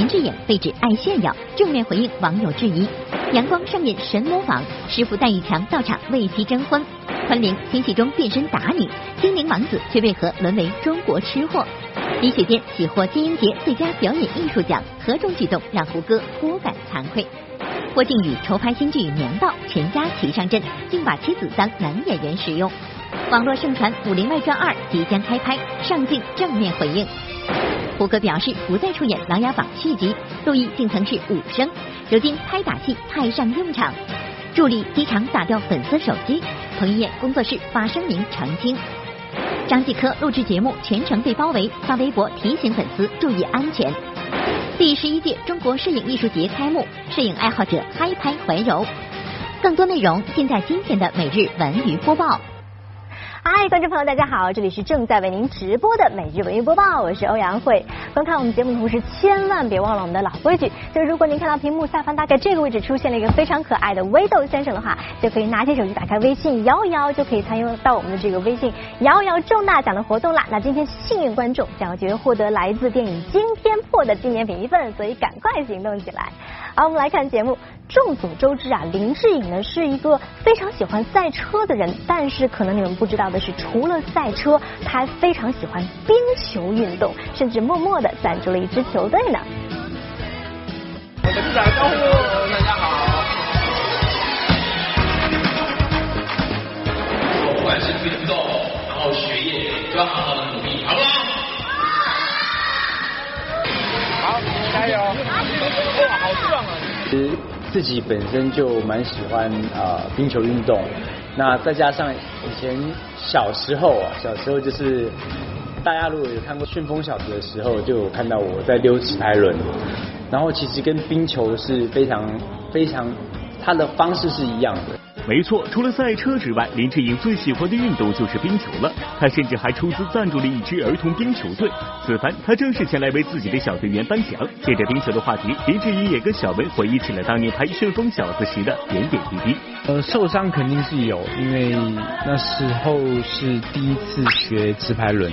林志颖被指爱炫耀，正面回应网友质疑。阳光上演神模仿，师傅戴玉强到场为其征婚。昆凌新戏中变身打女，精灵王子却为何沦为中国吃货？李雪健喜获金鹰节最佳表演艺术奖，何种举动让胡歌颇感惭愧？郭靖宇筹拍新剧《娘道》，全家齐上阵，竟把妻子当男演员使用。网络盛传《武林外传二》即将开拍，上镜正面回应。胡歌表示不再出演《琅琊榜》续集，陆毅竟曾是武生，如今拍打戏派上用场。助理机场打掉粉丝手机，彭于晏工作室发声明澄清。张继科录制节目全程被包围，发微博提醒粉丝注意安全。第十一届中国摄影艺术节开幕，摄影爱好者嗨拍怀柔。更多内容尽在今天的每日文娱播报。嗨，观众朋友，大家好，这里是正在为您直播的每日文娱播报，我是欧阳慧。观看我们节目的同时，千万别忘了我们的老规矩，就是如果您看到屏幕下方大概这个位置出现了一个非常可爱的微豆先生的话，就可以拿起手机打开微信摇一摇，就可以参与到我们的这个微信摇一摇中大奖的活动啦。那今天幸运观众将有机会获得来自电影《惊天破》的纪念品一份，所以赶快行动起来。好，我们来看节目。众所周知啊，林志颖呢是一个非常喜欢赛车的人，但是可能你们不知道的是，除了赛车，他还非常喜欢冰球运动，甚至默默的赞助了一支球队呢。跟你打个招呼，大家好。不管是运动，然后学业，都要好好的努力，好不好？好，加油！哇，好壮啊！其实自己本身就蛮喜欢啊冰球运动，那再加上以前小时候啊，小时候就是大家如果有看过《旋风小子》的时候，就有看到我在溜直排轮，然后其实跟冰球是非常非常，它的方式是一样的。没错，除了赛车之外，林志颖最喜欢的运动就是冰球了。他甚至还出资赞助了一支儿童冰球队。此番他正式前来为自己的小队员颁奖。借着冰球的话题，林志颖也跟小文回忆起了当年拍《旋风小子》时的点点滴滴。呃，受伤肯定是有，因为那时候是第一次学直排轮。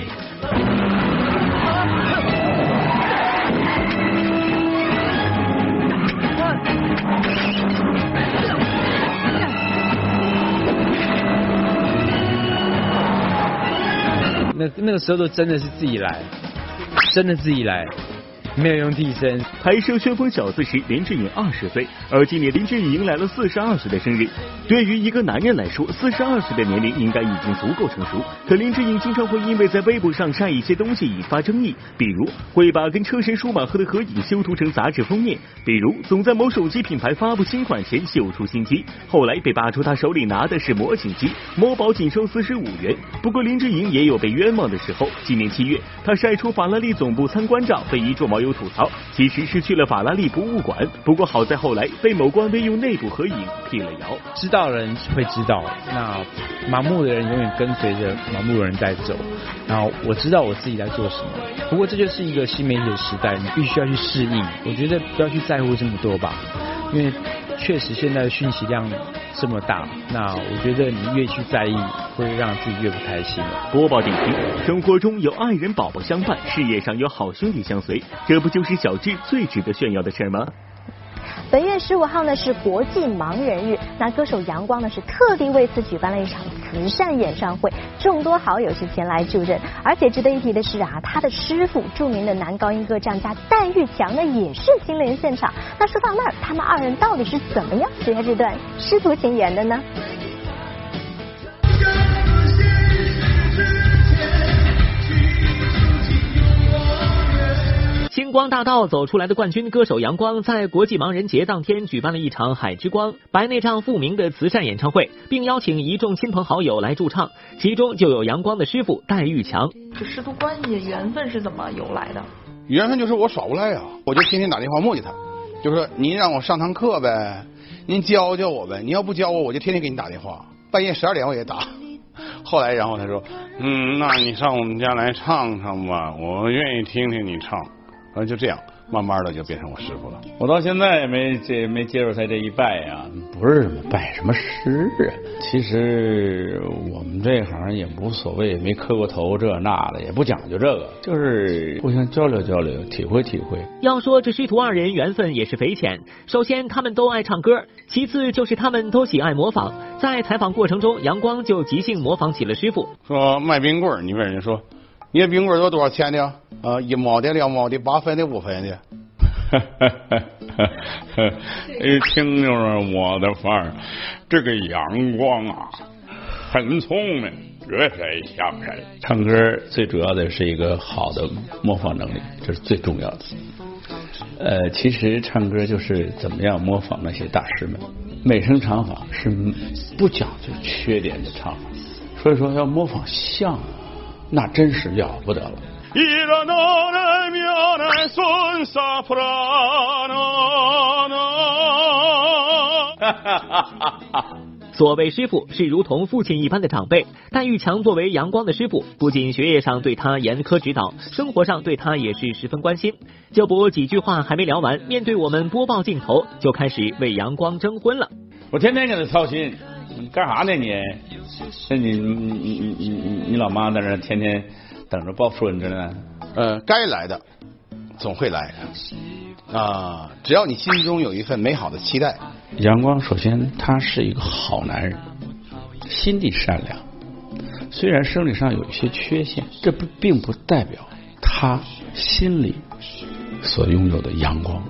那个时候都真的是自己来，真的自己来。没有用替身。拍摄《旋风小子》时，林志颖二十岁，而今年林志颖迎来了四十二岁的生日。对于一个男人来说，四十二岁的年龄应该已经足够成熟。可林志颖经常会因为在微博上晒一些东西引发争议，比如会把跟车神舒马赫的合影修图成杂志封面，比如总在某手机品牌发布新款前秀出新机，后来被扒出他手里拿的是模型机，某宝仅收四十五元。不过林志颖也有被冤枉的时候。今年七月，他晒出法拉利总部参观照，被一众网友。吐槽，其实是去了法拉利博物馆。不过好在后来被某官微用内部合影辟了谣。知道的人会知道，那盲目的人永远跟随着盲目的人在走。然后我知道我自己在做什么。不过这就是一个新媒体的时代，你必须要去适应。我觉得不要去在乎这么多吧，因为。确实，现在的讯息量这么大，那我觉得你越去在意，会让自己越不开心。播报点评：生活中有爱人宝宝相伴，事业上有好兄弟相随，这不就是小智最值得炫耀的事儿吗？本月十五号呢是国际盲人日，那歌手阳光呢是特地为此举办了一场慈善演唱会，众多好友是前来助阵。而且值得一提的是啊，他的师傅著名的男高音歌唱家戴玉强呢也是亲临现场。那说到那儿，他们二人到底是怎么样写下这段师徒情缘的呢？星光大道走出来的冠军歌手阳光，在国际盲人节当天举办了一场海之光白内障复明的慈善演唱会，并邀请一众亲朋好友来驻唱，其中就有阳光的师傅戴玉强。这师徒关系缘分是怎么由来的？缘分就是我耍无赖呀，我就天天打电话磨叽他，就说您让我上堂课呗，您教教我呗，你要不教我，我就天天给你打电话，半夜十二点我也打。后来然后他说，嗯，那你上我们家来唱唱吧，我愿意听听你唱。反正就这样，慢慢的就变成我师傅了。我到现在也没接没接受他这一拜啊，不是什么拜什么师啊。其实我们这行也无所谓，没磕过头这那的，也不讲究这个，就是互相交流交流，体会体会。要说这师徒二人缘分也是匪浅，首先他们都爱唱歌，其次就是他们都喜爱模仿。在采访过程中，杨光就即兴模仿起了师傅。说卖冰棍儿，你问人家说，你的冰棍儿都多少钱的？啊，一毛的、两毛的、八分的、五分的。一 听就是我的范儿。这个阳光啊，很聪明，绝对像人。唱歌最主要的是一个好的模仿能力，这是最重要的。呃，其实唱歌就是怎么样模仿那些大师们。美声唱法是不讲究缺点的唱法，所以说要模仿像，那真是了不得了。所谓师傅是如同父亲一般的长辈，戴玉强作为阳光的师傅，不仅学业上对他严苛指导，生活上对他也是十分关心。就不几句话还没聊完，面对我们播报镜头，就开始为阳光征婚了。我天天给他操心，干啥呢你？那你你你你你你老妈在那天天等着抱孙子呢？呃，该来的总会来啊，只要你心中有一份美好的期待。阳光首先他是一个好男人，心地善良，虽然生理上有一些缺陷，这不并不代表他心里所拥有的阳光，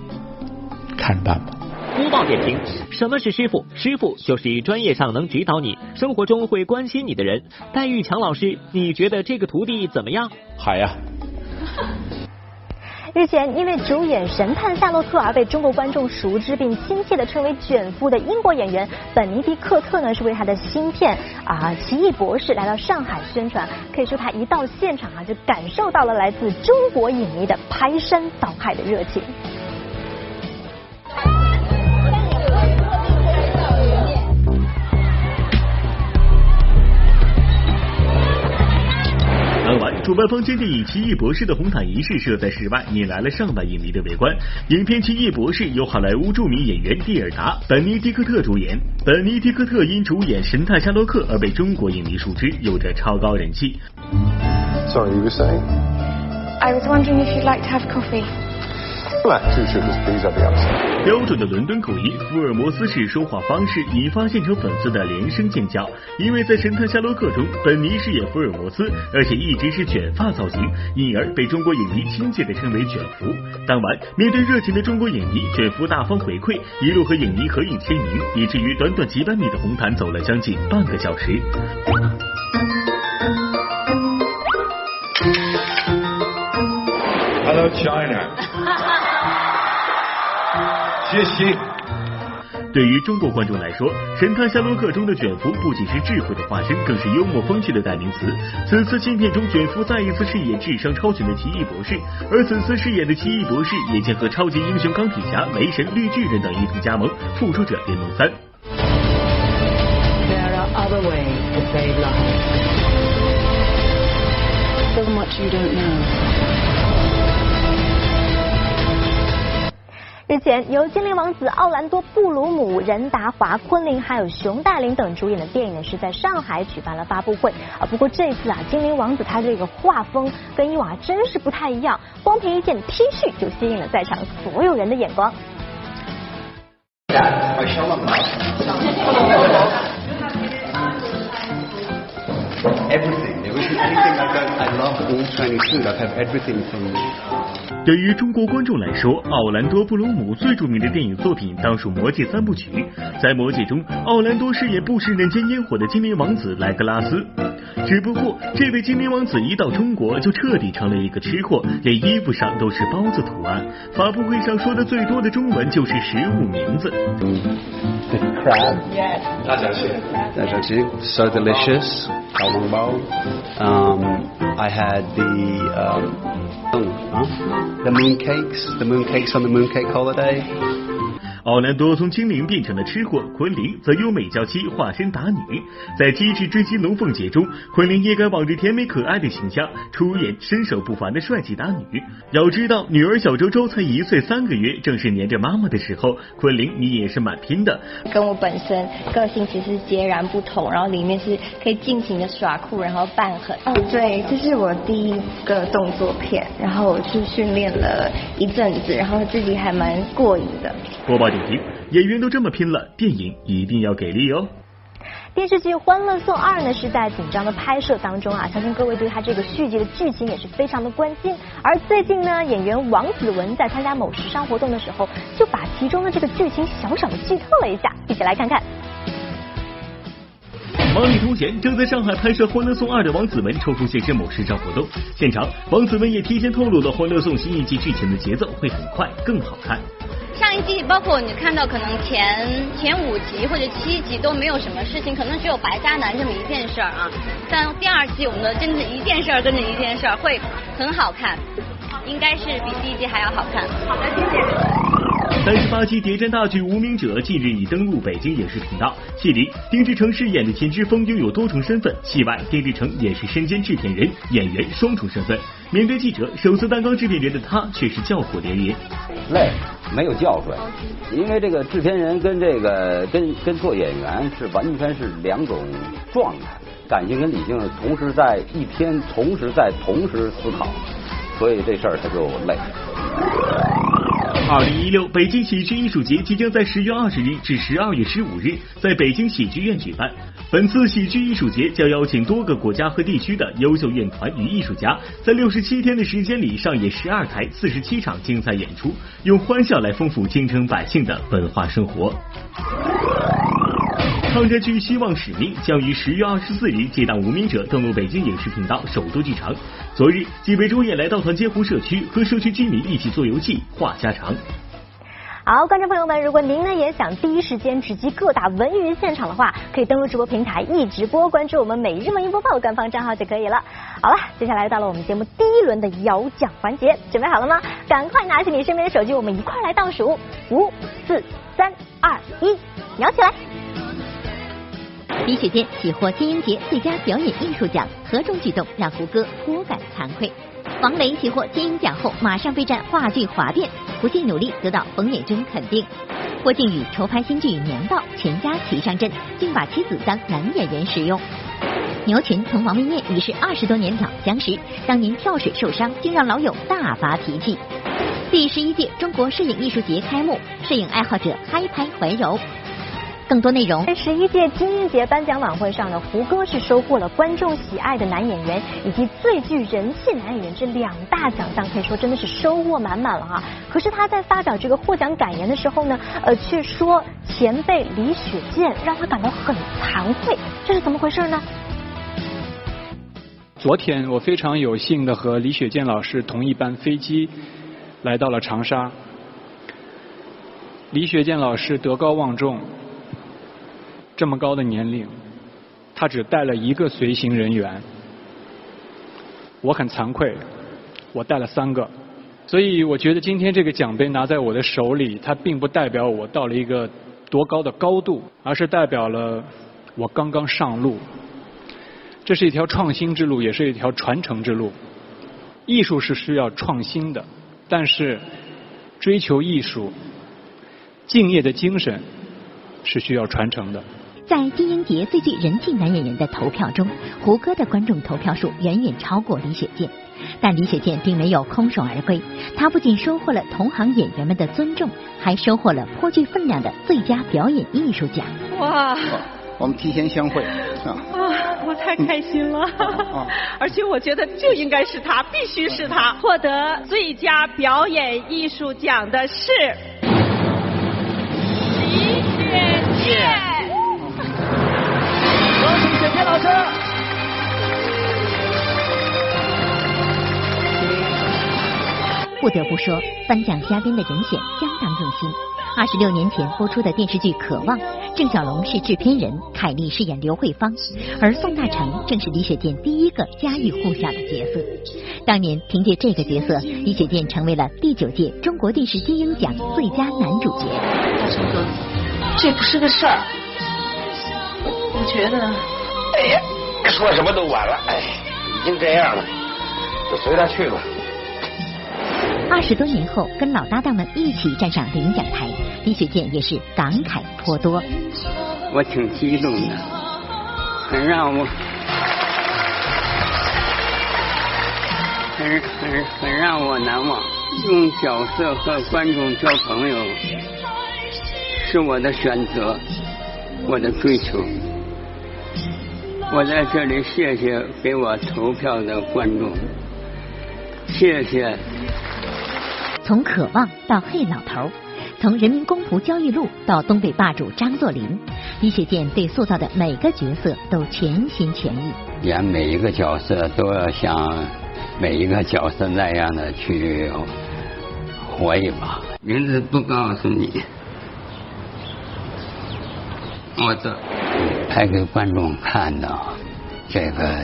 看着办吧。播报点评：什么是师傅？师傅就是专业上能指导你，生活中会关心你的人。戴玉强老师，你觉得这个徒弟怎么样？嗨呀！日前，因为主演《神探夏洛克》而被中国观众熟知并亲切的称为“卷夫”的英国演员本尼迪克特呢，是为他的新片啊《奇异博士》来到上海宣传。可以说，他一到现场啊，就感受到了来自中国影迷的排山倒海的热情。主办方坚定以《奇异博士》的红毯仪式设在室外，引来了上万影迷的围观。影片《奇异博士》由好莱坞著名演员蒂尔达·本尼迪克特主演。本尼迪克特因主演《神探夏洛克》而被中国影迷熟知，有着超高人气。Sorry, you were saying? I was wondering if you'd like to have coffee. 标准的伦敦口音，福尔摩斯式说话方式，引发现场粉丝的连声尖叫。因为在《神探夏洛克》中，本尼饰演福尔摩斯，而且一直是卷发造型，因而被中国影迷亲切的称为卷福。当晚，面对热情的中国影迷，卷福大方回馈，一路和影迷合影签名，以至于短短几百米的红毯走了将近半个小时。Hello China。谢谢。对于中国观众来说，《神探夏洛克》中的卷福不仅是智慧的化身，更是幽默风趣的代名词。此次新片中，卷福再一次饰演智商超群的奇异博士，而此次饰演的奇异博士也将和超级英雄钢铁侠、雷神、绿巨人等一同加盟《复仇者联盟三》。日前，由精灵王子奥兰多·布鲁姆、任达华、昆凌还有熊黛林等主演的电影呢，是在上海举办了发布会啊。不过这次啊，精灵王子他这个画风跟以往真是不太一样，光凭一件 T 恤就吸引了在场所有人的眼光。对于中国观众来说，奥兰多·布鲁姆最著名的电影作品当属《魔戒》三部曲。在《魔戒》中，奥兰多饰演不食人间烟火的精灵王子莱格拉斯。只不过，这位精灵王子一到中国就彻底成了一个吃货，连衣服上都是包子图案。发布会上说的最多的中文就是食物名字。the crab. Yes. Dajiaji. So delicious. Um, I had the um, oh, huh? the mooncakes, the mooncakes on the mooncake holiday. 奥兰多从精灵变成了吃货，昆凌则优美娇妻化身打女。在机智追击龙凤姐中，昆凌也敢往着甜美可爱的形象出演身手不凡的帅气打女。要知道，女儿小周周才一岁三个月，正是黏着妈妈的时候，昆凌你也是蛮拼的。跟我本身个性其实截然不同，然后里面是可以尽情的耍酷，然后扮狠。哦，对，这是我第一个动作片，然后我去训练了一阵子，然后自己还蛮过瘾的。播报演员都这么拼了，电影一定要给力哦。电视剧《欢乐颂二》呢是在紧张的拍摄当中啊，相信各位对它这个续集的剧情也是非常的关心。而最近呢，演员王子文在参加某时尚活动的时候，就把其中的这个剧情小小的剧透了一下，一起来看看。忙里偷闲，正在上海拍摄《欢乐颂二》的王子文抽空现身某时尚活动现场，王子文也提前透露了《欢乐颂》新一季剧情的节奏会很快，更好看。上一季包括你看到可能前前五集或者七集都没有什么事情，可能只有白渣男这么一件事儿啊。但第二季我们的真的一件事儿跟着一件事儿会很好看，应该是比第一季还要好看。好的，谢谢。三十八集谍战大剧《无名者》近日已登陆北京影视频道。戏里，丁志诚饰演的秦之峰拥有多重身份；戏外，丁志诚也是身兼制片人、演员双重身份。面对记者，首次担纲制片人的他却是叫苦连连。累，没有觉睡，因为这个制片人跟这个跟跟做演员是完全是两种状态，感性跟理性同时在一天同时在同时思考，所以这事儿他就累。二零一六北京喜剧艺术节即将在十月二十日至十二月十五日在北京喜剧院举办。本次喜剧艺术节将邀请多个国家和地区的优秀院团与艺术家，在六十七天的时间里上演十二台四十七场精彩演出，用欢笑来丰富京城百姓的文化生活。抗战剧《希望使命》将于十月二十四日接档《无名者》登陆北京影视频道首都剧场。昨日，几位主演来到团结湖社区，和社区居民一起做游戏、话家常。好，观众朋友们，如果您呢也想第一时间直击各大文娱现场的话，可以登录直播平台一直播，关注我们每日文娱播报官方账号就可以了。好了，接下来到了我们节目第一轮的摇奖环节，准备好了吗？赶快拿起你身边的手机，我们一块来倒数：五、四、三、二、一，摇起来！李雪健喜获金鹰节最佳表演艺术奖，何种举动让胡歌颇感惭愧？王雷喜获金鹰奖后，马上备战话剧《华变》，不懈努力得到冯远征肯定。郭靖宇筹拍新剧《年报》，全家齐上阵，竟把妻子当男演员使用。牛群同王微念已是二十多年老相识，当年跳水受伤，竟让老友大发脾气。第十一届中国摄影艺术节开幕，摄影爱好者嗨拍怀柔。更多内容。在十一届金鹰节颁奖晚会上呢，胡歌是收获了观众喜爱的男演员以及最具人气男演员这两大奖项，可以说真的是收获满满了哈。可是他在发表这个获奖感言的时候呢，呃，却说前辈李雪健让他感到很惭愧，这是怎么回事呢？昨天我非常有幸的和李雪健老师同一班飞机来到了长沙，李雪健老师德高望重。这么高的年龄，他只带了一个随行人员，我很惭愧，我带了三个，所以我觉得今天这个奖杯拿在我的手里，它并不代表我到了一个多高的高度，而是代表了我刚刚上路。这是一条创新之路，也是一条传承之路。艺术是需要创新的，但是追求艺术、敬业的精神是需要传承的。在金鹰节最具人气男演员的投票中，胡歌的观众投票数远远超过李雪健，但李雪健并没有空手而归，他不仅收获了同行演员们的尊重，还收获了颇具分量的最佳表演艺术奖。哇！我们提前相会啊！我太开心了，而且我觉得就应该是他，必须是他获得最佳表演艺术奖的是李雪健。不得不说，颁奖嘉宾的人选相当用心。二十六年前播出的电视剧《渴望》，郑晓龙是制片人，凯丽饰演刘慧芳，而宋大成正是李雪健第一个家喻户晓的角色。当年凭借这个角色，李雪健成为了第九届中国电视金鹰奖最佳男主角。大成哥，这不是个事儿，我觉得，哎呀，说什么都晚了，哎，已经这样了，就随他去吧。二十多年后，跟老搭档们一起站上领奖台，李雪健也是感慨颇多。我挺激动的，很让我，很很很让我难忘。用角色和观众交朋友，是我的选择，我的追求。我在这里谢谢给我投票的观众，谢谢。从渴望到黑老头，从人民公仆焦裕禄到东北霸主张作霖，李雪健对塑造的每个角色都全心全意。演每一个角色都要像每一个角色那样的去活一把。名字不告诉你，我这拍给观众看的这个。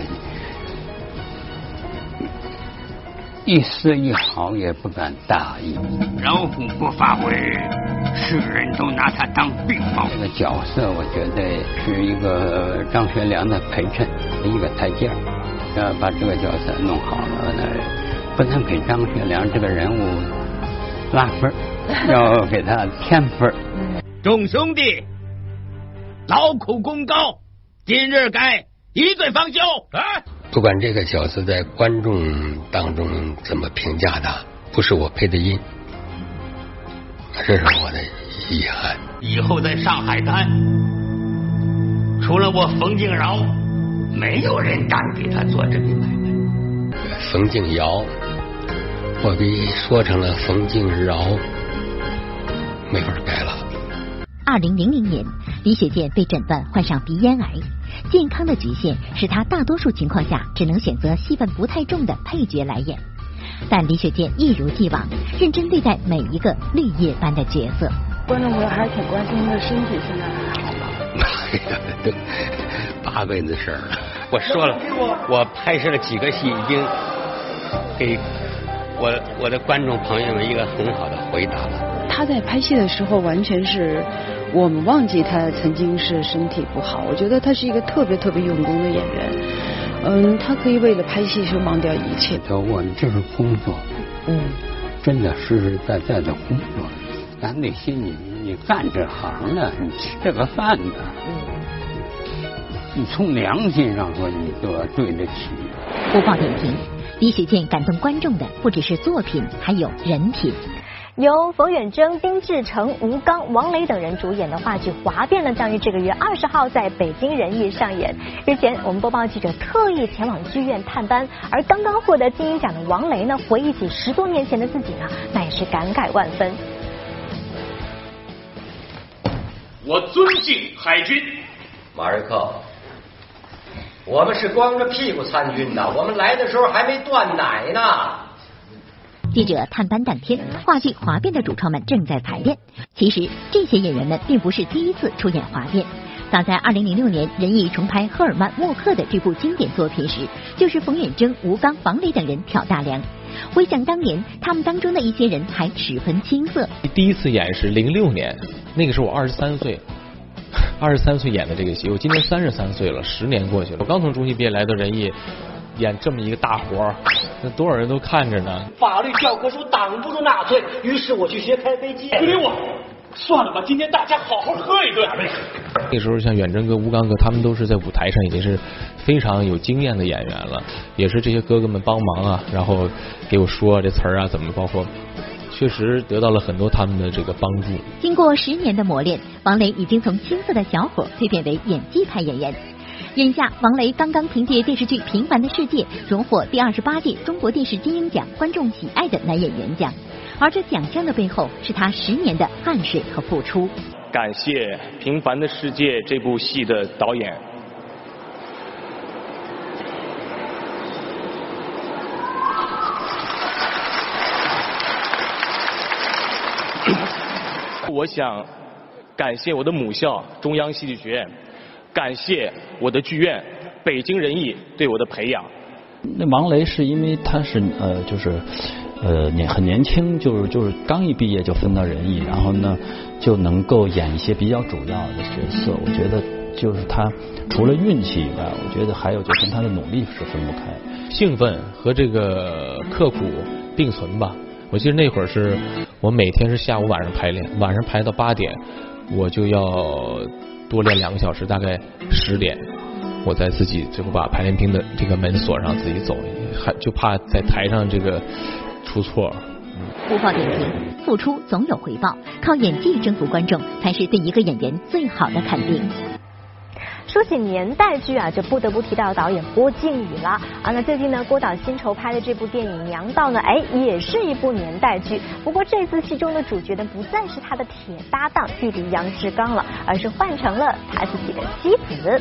一丝一毫也不敢大意。老虎不发威，世人都拿他当病猫。这个角色，我觉得是一个张学良的陪衬，一个台阶要把这个角色弄好了，呢不能给张学良这个人物拉分要给他添分众兄弟，劳苦功高，今日该一醉方休。啊！不管这个角色在观众当中怎么评价他，不是我配的音，这是我的遗憾。以后在上海滩，除了我冯敬尧，没有人敢给他做这笔买卖。冯敬尧，我给说成了冯敬尧，没法改了。二零零零年，李雪健被诊断患上鼻咽癌。健康的局限使他大多数情况下只能选择戏份不太重的配角来演，但李雪健一如既往认真对待每一个绿叶般的角色。观众朋友还是挺关心他的身体，现在还好吗？哎呀，八辈子事儿了。我说了，我拍摄了几个戏，已经给我我的观众朋友们一个很好的回答了。他在拍戏的时候完全是。我们忘记他曾经是身体不好，我觉得他是一个特别特别用功的演员。嗯，他可以为了拍戏就忘掉一切。我们这是工作，嗯，真的实实在在的工作。咱内心你你干这行的，你吃这个饭的，嗯，你从良心上说，你都要对得起。播报点评：李雪健感动观众的不只是作品，还有人品。由冯远征、丁志成、吴刚、王雷等人主演的话剧《华变》呢，将于这个月二十号在北京人艺上演。日前，我们播报记者特意前往剧院探班，而刚刚获得金鹰奖的王雷呢，回忆起十多年前的自己呢，那也是感慨万分。我尊敬海军，马瑞克，我们是光着屁股参军的，我们来的时候还没断奶呢。记者探班当天，话剧《华变》的主创们正在排练。其实，这些演员们并不是第一次出演《华变》。早在2006年，人艺重拍赫尔曼·默克的这部经典作品时，就是冯远征、吴刚、王雷等人挑大梁。回想当年，他们当中的一些人还十分青涩。第一次演是06年，那个时候我二十三岁，二十三岁演的这个戏。我今年三十三岁了，十年过去了。我刚从中戏毕业来到人艺。演这么一个大活儿，那多少人都看着呢。法律教科书挡不住纳粹，于是我去学开飞机。不理我，算了吧，今天大家好好喝一顿。那时候像远征哥、吴刚哥，他们都是在舞台上已经是非常有经验的演员了，也是这些哥哥们帮忙啊，然后给我说这词儿啊怎么，包括确实得到了很多他们的这个帮助。经过十年的磨练，王雷已经从青涩的小伙蜕变为演技派演员。眼下，王雷刚刚凭借电视剧《平凡的世界》荣获第二十八届中国电视金鹰奖观众喜爱的男演员奖，而这奖项的背后是他十年的汗水和付出。感谢《平凡的世界》这部戏的导演。我想感谢我的母校中央戏剧学院，感谢我的剧院北京人艺对我的培养。那王雷是因为他是呃就是呃年很年轻，就是就是刚一毕业就分到人艺，然后呢就能够演一些比较主要的角色。我觉得就是他除了运气以外，我觉得还有就跟他的努力是分不开。兴奋和这个刻苦并存吧。我记得那会儿是我每天是下午晚上排练，晚上排到八点，我就要多练两个小时，大概十点，我再自己最后把排练厅的这个门锁上，自己走，还就怕在台上这个出错。播报点评：付出总有回报，靠演技征服观众才是对一个演员最好的肯定。说起年代剧啊，就不得不提到导演郭靖宇了啊。那最近呢，郭导新筹拍的这部电影《娘道》呢，哎，也是一部年代剧。不过这次戏中的主角呢，不再是他的铁搭档弟弟杨志刚了，而是换成了他自己的妻子。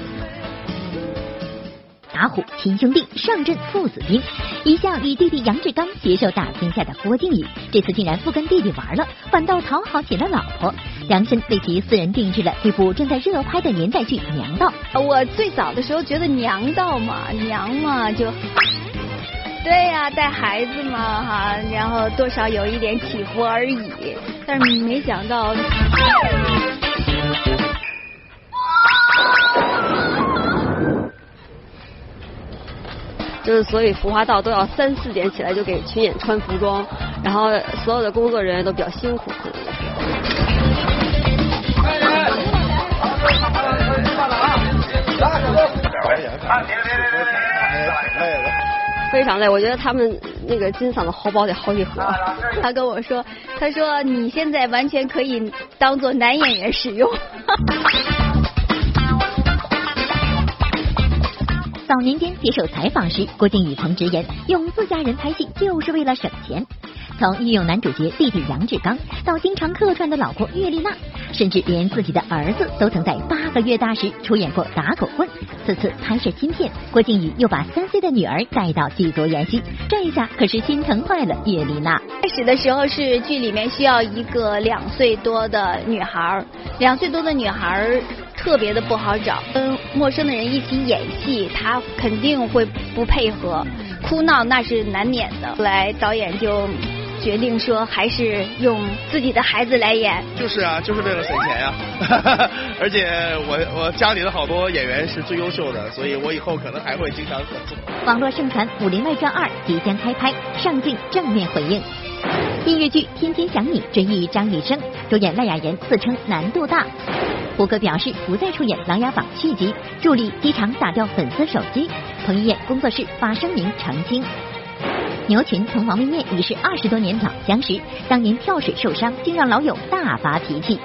打虎亲兄弟上阵父子兵，一向与弟弟杨志刚携手打天下的郭靖宇，这次竟然不跟弟弟玩了，反倒讨好起了老婆，量身为其私人定制了这部正在热拍的年代剧《娘道》。我最早的时候觉得娘道嘛，娘嘛就，对呀，带孩子嘛哈，然后多少有一点起伏而已，但是没想到。就是所以服化道都要三四点起来就给群演穿服装，然后所有的工作人员都比较辛苦。非常累，我觉得他们那个金嗓子喉宝得好几盒。他跟我说，他说你现在完全可以当做男演员使用。早年间接受采访时，郭靖宇曾直言，用自家人拍戏就是为了省钱。从御用男主角弟弟杨志刚，到经常客串的老婆岳丽娜，甚至连自己的儿子都曾在八个月大时出演过打狗棍。此次拍摄新片，郭靖宇又把三岁的女儿带到剧组演戏，这一下可是心疼坏了岳丽娜。开始的时候是剧里面需要一个两岁多的女孩，两岁多的女孩。特别的不好找，跟陌生的人一起演戏，他肯定会不配合，哭闹那是难免的。后来导演就决定说，还是用自己的孩子来演。就是啊，就是为了省钱呀。而且我我家里的好多演员是最优秀的，所以我以后可能还会经常合作。网络盛传《武林外传二》即将开拍，上镜正面回应。音乐剧《天天想你》追忆张雨生，主演赖雅妍自称难度大。胡歌表示不再出演《琅琊榜》续集，助理机场打掉粉丝手机。彭于晏工作室发声明澄清。牛群同王位面已是二十多年老相识，当年跳水受伤，竟让老友大发脾气。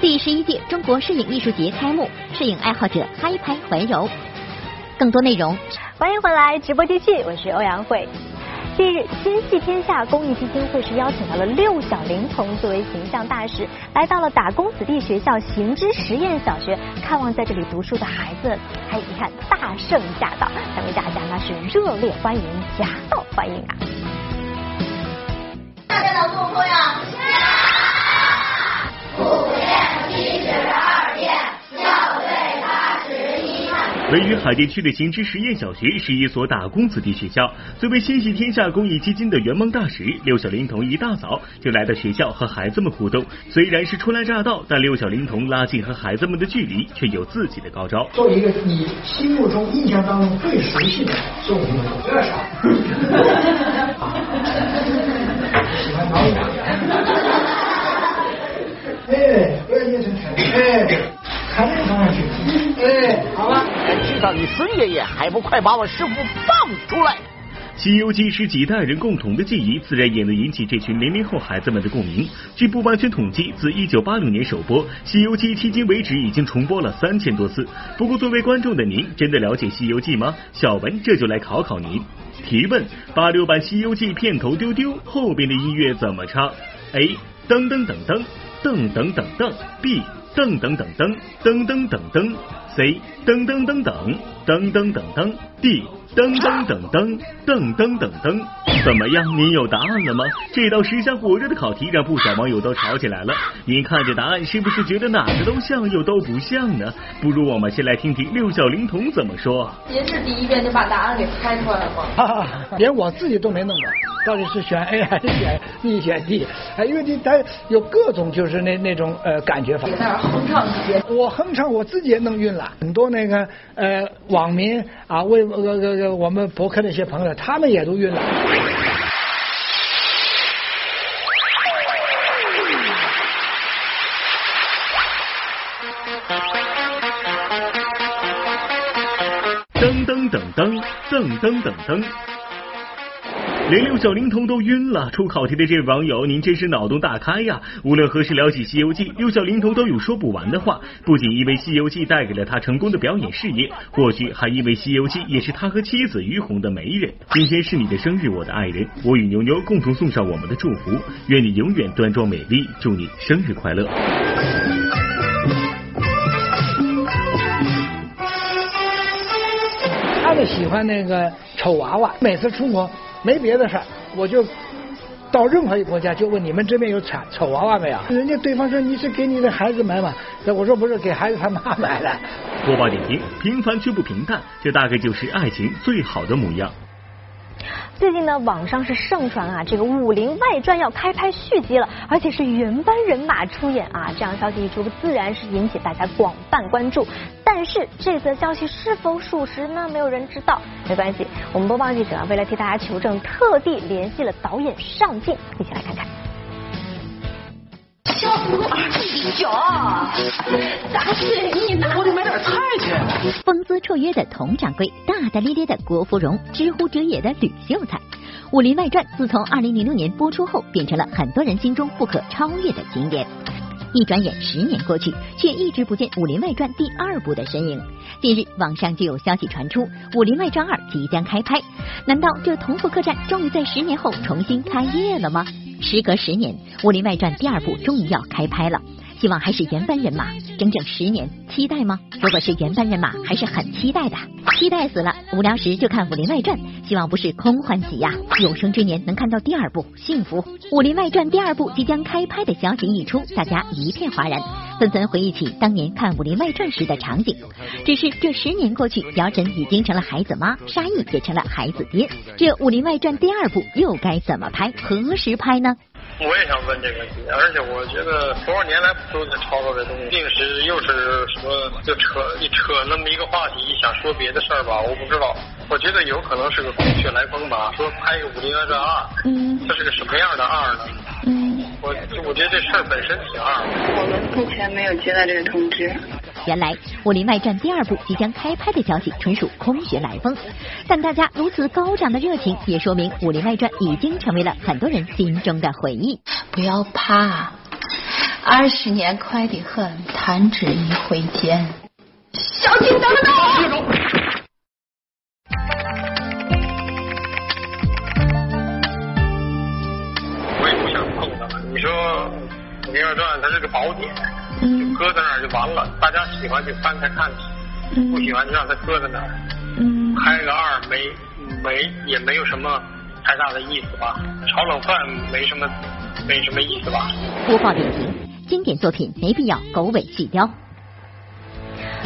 第十一届中国摄影艺术节开幕，摄影爱好者嗨拍怀柔。更多内容，欢迎回来直播继续，我是欧阳慧。近日，心系天下公益基金会是邀请到了六小龄童作为形象大使，来到了打工子弟学校行知实验小学，看望在这里读书的孩子。哎，你看，大圣驾到，想为大家那是热烈欢迎，夹道欢迎啊！大家能做不呀？五遍七十二位于海淀区的行知实验小学是一所打工子弟学校。作为心系天下公益基金的圆梦大使，六小龄童一大早就来到学校和孩子们互动。虽然是初来乍到，但六小龄童拉近和孩子们的距离，却有自己的高招。做一个你心目中、印象当中最熟悉的动物，有点傻。喜欢挠痒。哎，不要捏成团，哎，还能放上去，哎，好吧。知道你孙爷爷还不快把我师傅放出来！《西游记》是几代人共同的记忆，自然也能引起这群零零后孩子们的共鸣。据不完全统计，自1986年首播，《西游记》迄今为止已经重播了三千多次。不过，作为观众的您，真的了解《西游记》吗？小文这就来考考您。提问：八六版《西游记》片头丢丢后边的音乐怎么唱？A 噔噔噔噔噔噔噔噔，B 噔噔噔噔噔噔噔噔，C 噔噔噔噔噔噔噔噔，D 噔噔噔噔噔噔噔噔。怎么样？您有答案了吗？这道时下火热的考题让不少网友都吵起来了。您看着答案，是不是觉得哪个都像又都不像呢？不如我们先来听听六小龄童怎么说。您是第一遍就把答案给猜出来了吗？哈哈，连我自己都没弄懂，到底是选 A 还是选 B 选 D？哎，因为你它有各种就是那那种呃感觉法。在那哼唱几遍，我哼唱我自己也弄晕了。很多那个呃网民啊，为呃我们博客那些朋友，他们也都晕了。噔噔噔噔噔噔噔噔，连六小龄童都晕了。出考题的这位网友，您真是脑洞大开呀！无论何时聊起《西游记》，六小龄童都有说不完的话。不仅因为《西游记》带给了他成功的表演事业，或许还因为《西游记》也是他和妻子于红的媒人。今天是你的生日，我的爱人，我与牛牛共同送上我们的祝福，愿你永远端庄美丽，祝你生日快乐。他们喜欢那个丑娃娃，每次出国没别的事儿，我就到任何一个国家就问你们这边有产丑娃娃没有？人家对方说你是给你的孩子买吗？我说不是，给孩子他妈买的。播报点评：平凡却不平淡，这大概就是爱情最好的模样。最近呢，网上是盛传啊，这个《武林外传》要开拍续集了，而且是原班人马出演啊。这样消息一出，自然是引起大家广泛关注。但是这则消息是否属实呢？没有人知道。没关系，我们播报记者，为了替大家求证，特地联系了导演尚敬，一起来看看。小葫芦二十一角，大姐你拿我得买点菜去。风姿绰约的佟掌柜，大大咧咧的郭芙蓉，知乎者也的吕秀才，《武林外传》自从二零零六年播出后，变成了很多人心中不可超越的经典。一转眼十年过去，却一直不见《武林外传》第二部的身影。近日，网上就有消息传出，《武林外传二》即将开拍。难道这同福客栈终于在十年后重新开业了吗？时隔十年，《武林外传》第二部终于要开拍了。希望还是原班人马，整整十年，期待吗？如果是原班人马，还是很期待的，期待死了。无聊时就看《武林外传》，希望不是空欢喜呀。有生之年能看到第二部，幸福。《武林外传》第二部即将开拍的消息一出，大家一片哗然，纷纷回忆起当年看《武林外传》时的场景。只是这十年过去，姚晨已经成了孩子妈，沙溢也成了孩子爹。这《武林外传》第二部又该怎么拍？何时拍呢？我也想问这个问题，而且我觉得多少年来都在吵吵这东西，定时又是什么就扯一扯那么一个话题，想说别的事儿吧，我不知道。我觉得有可能是个空穴来风吧，说拍一个《武林外传二》，嗯，这是个什么样的二呢？嗯，我我觉得这事儿本身挺二。我们目前没有接到这个通知。原来《武林外传》第二部即将开拍的消息纯属空穴来风，但大家如此高涨的热情，也说明《武林外传》已经成为了很多人心中的回忆。不要怕，二十年快得很，弹指一挥间。小心，等等！我也不想碰它。你说《武林外传》它是个宝典，就搁在那儿就完了，大家喜欢就翻开看，不喜欢就让它搁在那儿。嗯，开个二没没也没有什么太大的意思吧？炒冷饭没什么没什么意思吧？播报点评：经典作品没必要狗尾续貂。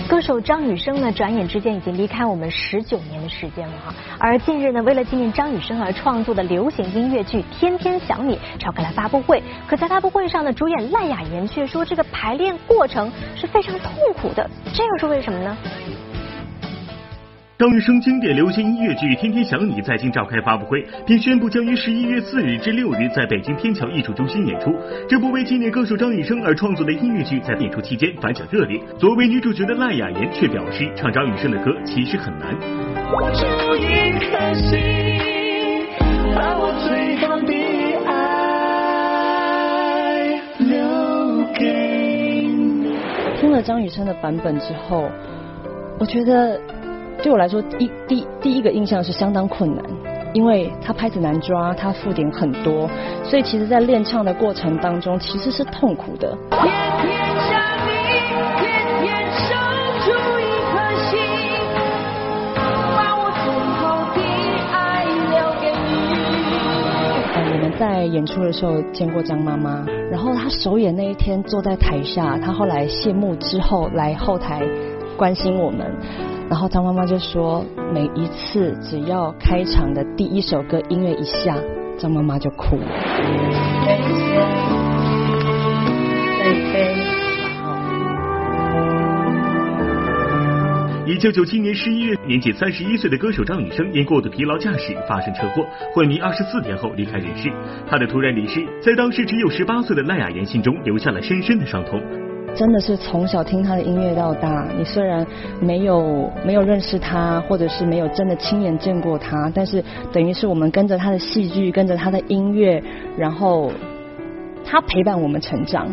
歌手张雨生呢，转眼之间已经离开我们十九年的时间了哈。而近日呢，为了纪念张雨生而创作的流行音乐剧《天天想你》召开了发布会。可在发布会上呢，主演赖雅妍却说这个排练过程是非常痛苦的，这又是为什么呢？张雨生经典流行音乐剧《天天想你》在京召开发布会，并宣布将于十一月四日至六日在北京天桥艺术中心演出。这部为纪念歌手张雨生而创作的音乐剧，在演出期间反响热烈。作为女主角的赖雅妍却表示，唱张雨生的歌其实很难。我只有一颗心，把我最好的爱留给你。听了张雨生的版本之后，我觉得。对我来说一第第一个印象是相当困难因为他拍子难抓他附点很多所以其实在练唱的过程当中其实是痛苦的。天天想你天天守住一颗心把我从头的爱留给你。我们在演出的时候见过张妈妈然后她首演那一天坐在台下她后来谢幕之后来后台关心我们。然后张妈妈就说，每一次只要开场的第一首歌音乐一下，张妈妈就哭了。一九九七年十一月，年仅三十一岁的歌手张雨生因过度疲劳驾驶发生车祸，昏迷二十四天后离开人世。他的突然离世，在当时只有十八岁的赖雅妍心中留下了深深的伤痛。真的是从小听他的音乐到大，你虽然没有没有认识他，或者是没有真的亲眼见过他，但是等于是我们跟着他的戏剧，跟着他的音乐，然后他陪伴我们成长。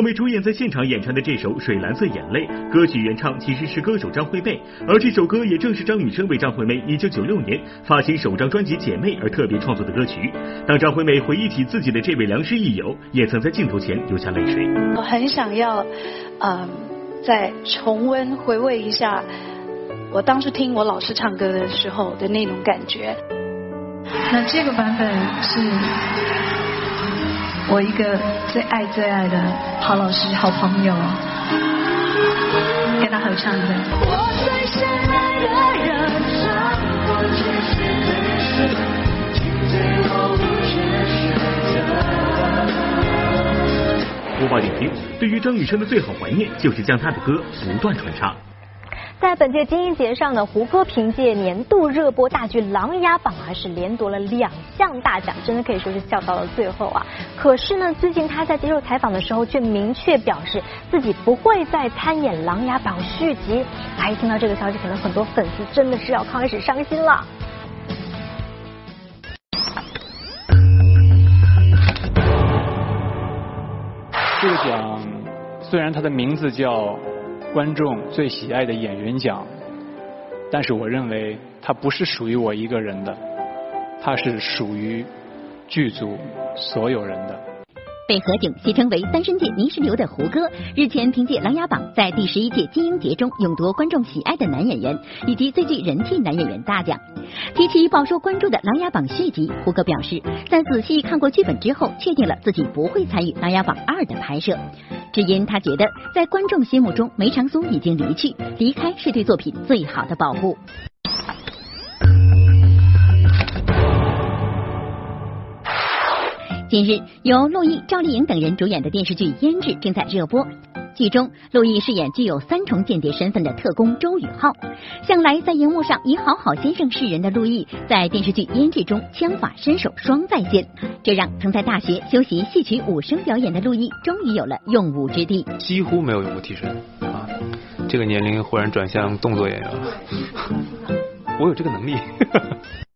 两位主演在现场演唱的这首《水蓝色眼泪》，歌曲原唱其实是歌手张惠妹，而这首歌也正是张雨生为张惠妹一九九六年发行首张专辑《姐妹》而特别创作的歌曲。当张惠妹回忆起自己的这位良师益友，也曾在镜头前流下泪水。我很想要，嗯，再重温回味一下我当初听我老师唱歌的时候的那种感觉。那这个版本是。我一个最爱最爱的好老师、好朋友，跟他合唱的人。播报点评：对于张雨生的最好怀念，就是将他的歌不断传唱。在本届金鹰节上呢，胡歌凭借年度热播大剧《琅琊榜》还是连夺了两项大奖，真的可以说是笑到了最后啊！可是呢，最近他在接受采访的时候却明确表示自己不会再参演《琅琊榜》续集。哎，听到这个消息，可能很多粉丝真的是要开始伤心了。这个奖虽然它的名字叫。观众最喜爱的演员奖，但是我认为它不是属于我一个人的，它是属于剧组所有人的。被何炅戏称为“单身界泥石流”的胡歌，日前凭借《琅琊榜》在第十一届金鹰节中勇夺观众喜爱的男演员以及最具人气男演员大奖。提起饱受关注的《琅琊榜》续集，胡歌表示，在仔细看过剧本之后，确定了自己不会参与《琅琊榜二》的拍摄。只因他觉得，在观众心目中，梅长苏已经离去，离开是对作品最好的保护。近日，由陆毅、赵丽颖等人主演的电视剧《胭脂》正在热播。剧中，陆毅饰演具有三重间谍身份的特工周宇浩。向来在荧幕上以好好先生示人的陆毅，在电视剧《胭脂》中枪法身手双在线，这让曾在大学修习戏曲武生表演的陆毅终于有了用武之地。几乎没有用过替身啊，这个年龄忽然转向动作演员了，我有这个能力。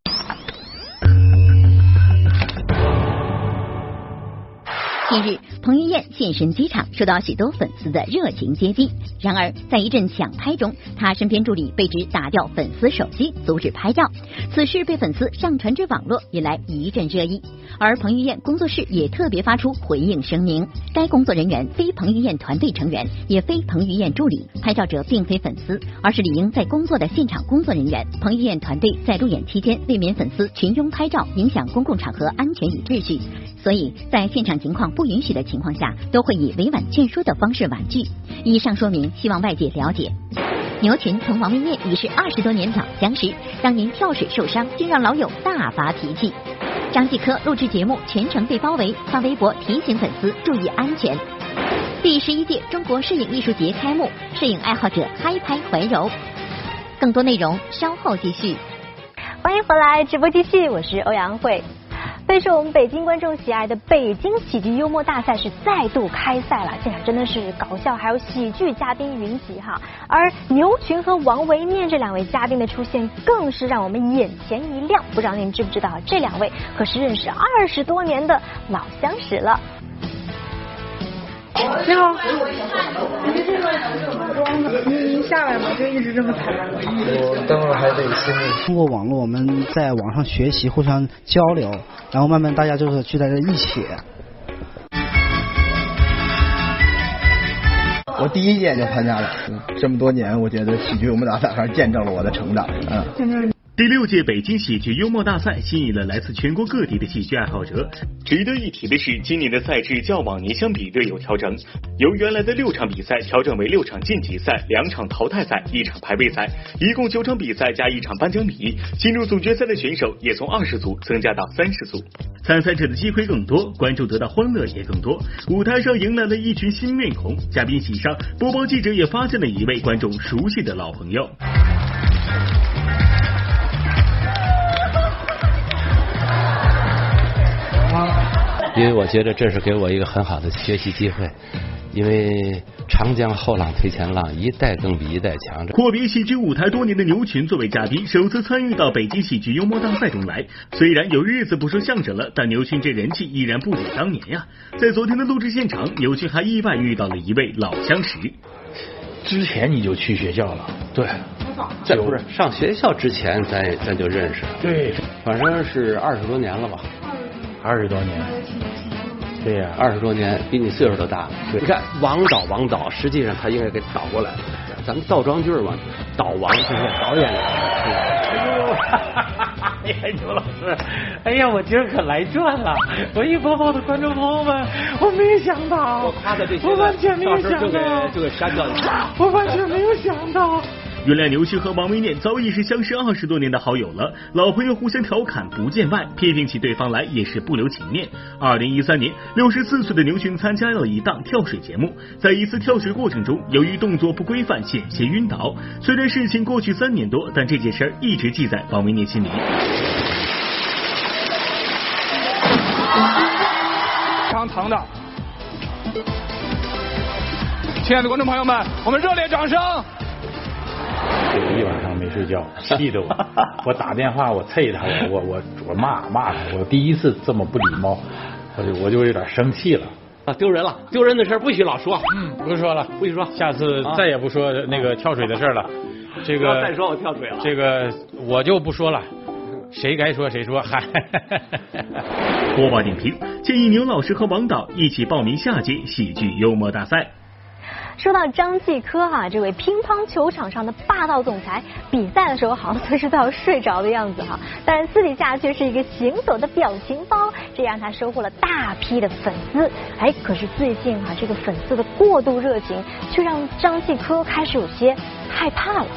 近日，彭于晏现身机场，受到许多粉丝的热情接机。然而，在一阵抢拍中，他身边助理被指打掉粉丝手机，阻止拍照。此事被粉丝上传至网络，引来一阵热议。而彭于晏工作室也特别发出回应声明：该工作人员非彭于晏团队成员，也非彭于晏助理，拍照者并非粉丝，而是理应在工作的现场工作人员。彭于晏团队在路演期间未免粉丝群拥拍照，影响公共场合安全与秩序，所以在现场情况。不允许的情况下，都会以委婉劝说的方式婉拒。以上说明，希望外界了解。牛群同王微念已是二十多年老相识，当年跳水受伤，竟让老友大发脾气。张继科录制节目全程被包围，发微博提醒粉丝注意安全。第十一届中国摄影艺术节开幕，摄影爱好者嗨拍怀柔。更多内容稍后继续。欢迎回来，直播继续，我是欧阳慧。备受我们北京观众喜爱的北京喜剧幽默大赛是再度开赛了，现场真的是搞笑还有喜剧嘉宾云集哈。而牛群和王维念这两位嘉宾的出现，更是让我们眼前一亮。不知道您知不知道，这两位可是认识二十多年的老相识了。你好，你你下来吗？就一直这么踩我等会儿还得先通过网络，我们在网上学习，互相交流，然后慢慢大家就是聚在这一起。我第一届就参加了，这么多年，我觉得喜剧我们大赛还是见证了我的成长。嗯。第六届北京喜剧幽默大赛吸引了来自全国各地的喜剧爱好者。值得一提的是，今年的赛制较往年相比略有调整，由原来的六场比赛调整为六场晋级赛、两场淘汰赛、一场排位赛，一共九场比赛加一场颁奖礼。进入总决赛的选手也从二十组增加到三十组，参赛者的机会更多，观众得到欢乐也更多。舞台上迎来了一群新面孔，嘉宾席上，播报记者也发现了一位观众熟悉的老朋友。因为我觉得这是给我一个很好的学习机会，因为长江后浪推前浪，一代更比一代强。阔别喜剧舞台多年的牛群作为嘉宾，首次参与到北京喜剧幽默大赛中来。虽然有日子不说相声了，但牛群这人气依然不减当年呀。在昨天的录制现场，牛群还意外遇到了一位老相识。之前你就去学校了？对，这不是上学校之前咱咱就认识。对，反正是二十多年了吧。二十多年，对呀，二十多年，比你岁数都大。你看王导，王导，实际上他应该给倒过来。咱们倒装句嘛，导王就是 导演。哎呦，哈哈哈哈！哎呀，牛老师，哎呀，我今儿可来赚了！文艺播报的观众朋友们，我没有想到，我完全没有想到，就给删掉了。我完全没有想到。原来牛群和王维念早已是相识二十多年的好友了，老朋友互相调侃不见外，批评起对方来也是不留情面。二零一三年，六十四岁的牛群参加了一档跳水节目，在一次跳水过程中，由于动作不规范，险些晕倒。虽然事情过去三年多，但这件事儿一直记在王维念心里。非常疼的，亲爱的观众朋友们，我们热烈掌声！一晚上没睡觉，气得我，我打电话我啐他，我我我骂骂他，我第一次这么不礼貌，我就我就有点生气了。啊，丢人了，丢人的事不许老说。嗯，不说了，不许说，下次再也不说那个跳水的事了。这个 再说我跳水了。这个我就不说了，谁该说谁说。嗨，播报点评建议牛老师和王导一起报名下届喜剧幽默大赛。说到张继科哈，这位乒乓球场上的霸道总裁，比赛的时候好像随时都要睡着的样子哈，但是私底下却是一个行走的表情包，这让他收获了大批的粉丝。哎，可是最近哈，这个粉丝的过度热情，却让张继科开始有些害怕了。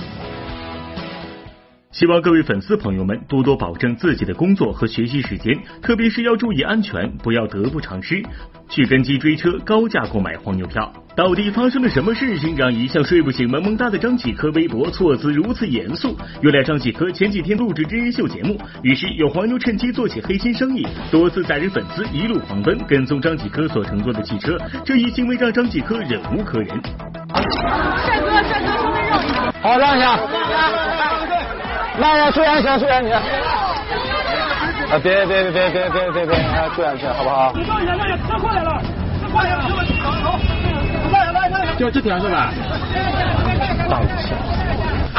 希望各位粉丝朋友们多多保证自己的工作和学习时间，特别是要注意安全，不要得不偿失，去跟机追车、高价购买黄牛票。到底发生了什么事情，让一向睡不醒、萌萌哒的张继科微博措辞如此严肃？原来张继科前几天录制真人秀节目，于是有黄牛趁机做起黑心生意，多次载着粉丝一路狂奔，跟踪张继科所乘坐的汽车。这一行为让张继科忍无可忍。帅哥，帅哥，稍微让一下。好，让一下。注意安全，注意安全。啊，别别别别别别别别，啊，注意安全，好不好？你让一下，让一下，车过来了，车过来了，车走走走，慢点，慢点。就这条是吧？大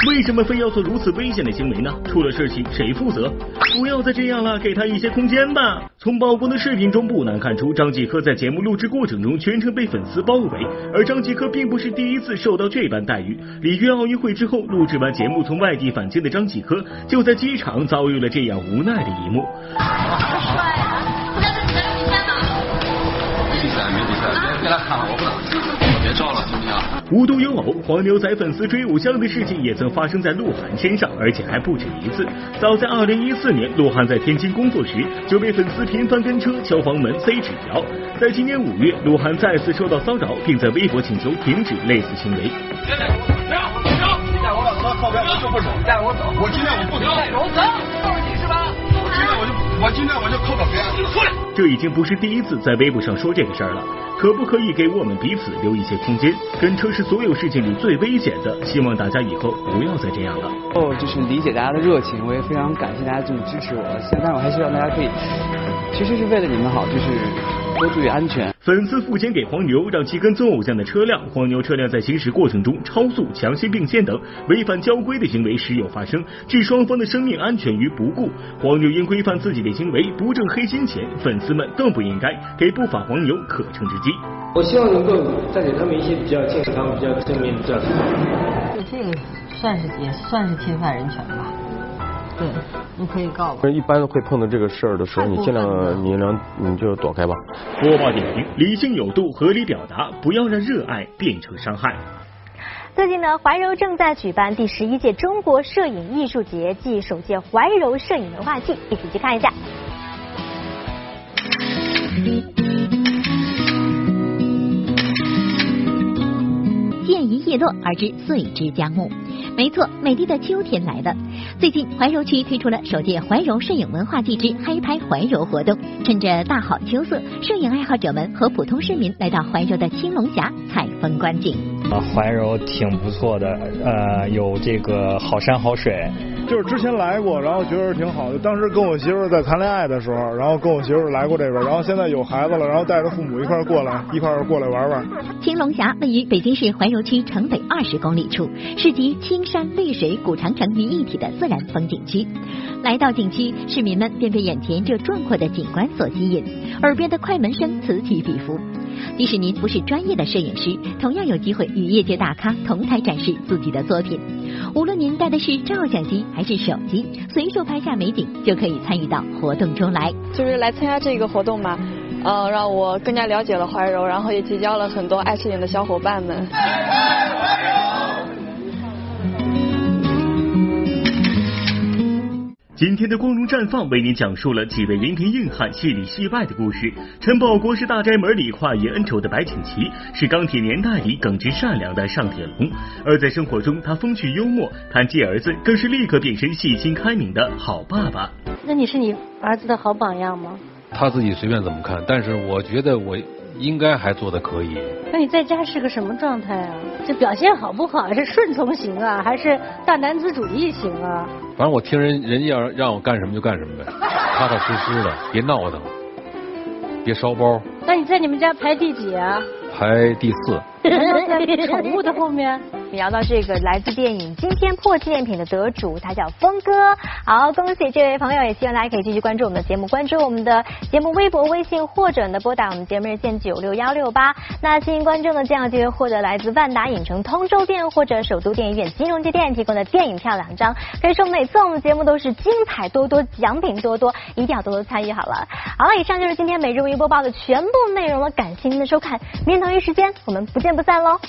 为什么非要做如此危险的行为呢？出了事情谁负责？不要再这样了，给他一些空间吧。从曝光的视频中不难看出，张继科在节目录制过程中全程被粉丝包围，而张继科并不是第一次受到这般待遇。里约奥运会之后，录制完节目从外地返京的张继科，就在机场遭遇了这样无奈的一幕。帅啊！不在这比赛比赛吗？比赛没比赛，别别来看了，我不能。别照了？无独有偶，黄牛仔粉丝追偶像的事情也曾发生在鹿晗身上，而且还不止一次。早在二零一四年，鹿晗在天津工作时就被粉丝频繁跟车、敲房门、塞纸条。在今年五月，鹿晗再次受到骚扰，并在微博请求停止类似行为。停！停！带我走，靠边，就不走，带我走。我今天我不走。我今天我就靠靠边。你出来！这已经不是第一次在微博上说这个事儿了。可不可以给我们彼此留一些空间？跟车是所有事情里最危险的，希望大家以后不要再这样了。哦，就是理解大家的热情，我也非常感谢大家这么支持我。现在，但我还希望大家可以，其实是为了你们好，就是多注意安全。粉丝付钱给黄牛，让其跟踪偶像的车辆，黄牛车辆在行驶过程中超速、强行并线等违反交规的行为时有发生，置双方的生命安全于不顾。黄牛应规范自己的行为，不挣黑心钱。粉丝们更不应该给不法黄牛可乘之机。我希望能够再给他们一些比较健康、比较正面的教育。这个算是也算是侵犯人权吧？对，你可以告我。一般会碰到这个事儿的时候，你尽量你能你就躲开吧。播报点评：理性有度，合理表达，不要让热爱变成伤害。最近呢，怀柔正在举办第十一届中国摄影艺术节暨首届怀柔摄影文化季，一起去看一下。见一叶落而知岁之将暮。没错，美丽的秋天来了。最近，怀柔区推出了首届怀柔摄影文化季之嗨拍怀柔活动，趁着大好秋色，摄影爱好者们和普通市民来到怀柔的青龙峡采风观景。啊，怀柔挺不错的，呃，有这个好山好水。就是之前来过，然后觉得挺好的。当时跟我媳妇在谈恋爱的时候，然后跟我媳妇来过这边，然后现在有孩子了，然后带着父母一块儿过来，一块儿过来玩玩。青龙峡位于北京市怀柔区城北二十公里处，是集青山绿水古长城于一体的自然风景区。来到景区，市民们便被眼前这壮阔的景观所吸引，耳边的快门声此起彼伏。即使您不是专业的摄影师，同样有机会与业界大咖同台展示自己的作品。无论您带的是照相机还是手机，随手拍下美景就可以参与到活动中来。就是来参加这个活动嘛，呃，让我更加了解了怀柔，然后也结交了很多爱摄影的小伙伴们。今天的光荣绽放为您讲述了几位荧屏硬汉、戏里戏外的故事。陈宝国是大宅门里跨越恩仇的白景琦，是钢铁年代里耿直善良的尚铁龙。而在生活中，他风趣幽默，谈及儿子更是立刻变身细心开明的好爸爸。那你是你儿子的好榜样吗？他自己随便怎么看，但是我觉得我应该还做的可以。那你在家是个什么状态啊？这表现好不好？是顺从型啊，还是大男子主义型啊？反正我听人人家要让我干什么就干什么呗，踏踏实实的，别闹腾，别烧包。那你在你们家排第几啊？排第四。在宠物的后面。聊到这个来自电影《惊天破纪念品》的得主，他叫峰哥。好，恭喜这位朋友，也希望大家可以继续关注我们的节目，关注我们的节目微博、微信，或者呢拨打我们节目热线九六幺六八。那幸运观众呢，将有机会获得来自万达影城通州店或者首都电影院金融街店提供的电影票两张。可以说每次我们节目都是精彩多多，奖品多多，一定要多多参与好了。好了，以上就是今天每日文娱播报的全部内容了，感谢您的收看，明天同一时间我们不见见不散喽。